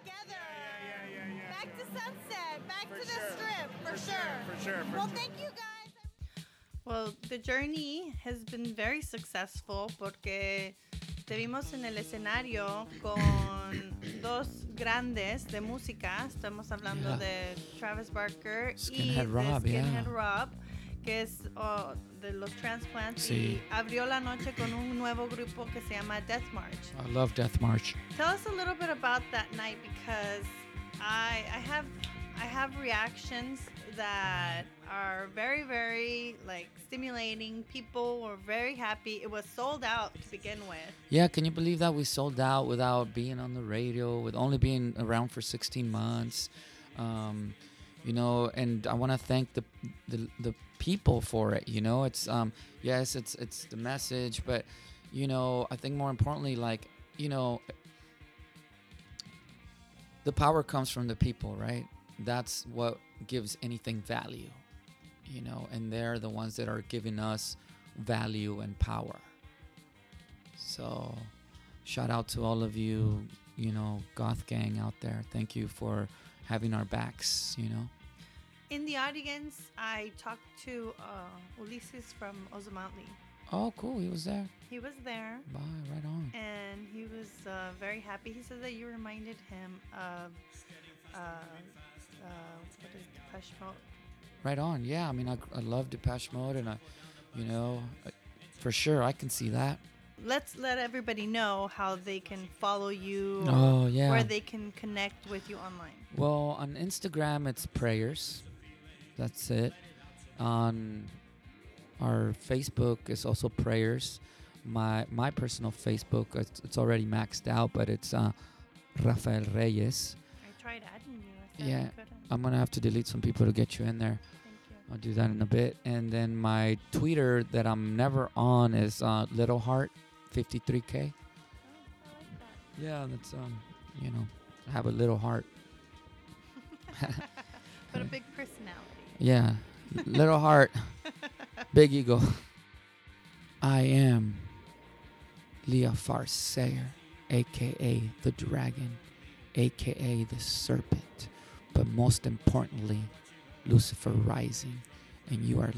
together. Yeah, yeah, yeah, yeah. yeah back yeah. to Sunset, back for to sure. Strip, for, for sure. sure. For sure. For well, sure. thank you guys. Well, the journey has been very successful porque te vimos en el escenario con dos grandes de música. Estamos hablando yeah. de Travis Barker Skinhead y Rob, de Skinhead Rob que es oh, de los Transplants. Sí. Y abrió la noche con un nuevo grupo que se llama Death March. I love Death March. Tell us a little bit about that night because I I have I have reactions that are very very like stimulating. People were very happy. It was sold out to begin with. Yeah, can you believe that we sold out without being on the radio, with only being around for 16 months? Um, you know, and I want to thank the, the the people for it. You know, it's um yes, it's it's the message, but you know, I think more importantly, like you know, the power comes from the people, right? That's what gives anything value. You know, and they're the ones that are giving us value and power. So, shout out to all of you, you know, goth gang out there. Thank you for having our backs, you know. In the audience, I talked to uh, Ulises from Ozomatli. Oh, cool. He was there. He was there. Bye. Right on. and he was uh, very happy. He said that you reminded him of uh, uh, what is Depeche Mode. Right on. Yeah. I mean, I, I love Depeche Mode, and I, you know, I- for sure, I can see that. Let's let everybody know how they can follow you, Oh, yeah. where they can connect with you online. Well, on Instagram, it's prayers. That's it. On our Facebook, it's also prayers. My my personal Facebook, it's, it's already maxed out, but it's uh, Rafael Reyes. I tried adding you. I Yeah. I'm gonna have to delete some people to get you in there. I'll do that in a bit. And then my Twitter that I'm never on is uh, Little Heart 53k. Yeah, that's um, you know, I have a little heart. but a big personality. Yeah, little heart, big ego. I am Leafar Seyer, aka the dragon, aka the serpent, but most importantly, Lucifer rising, and you are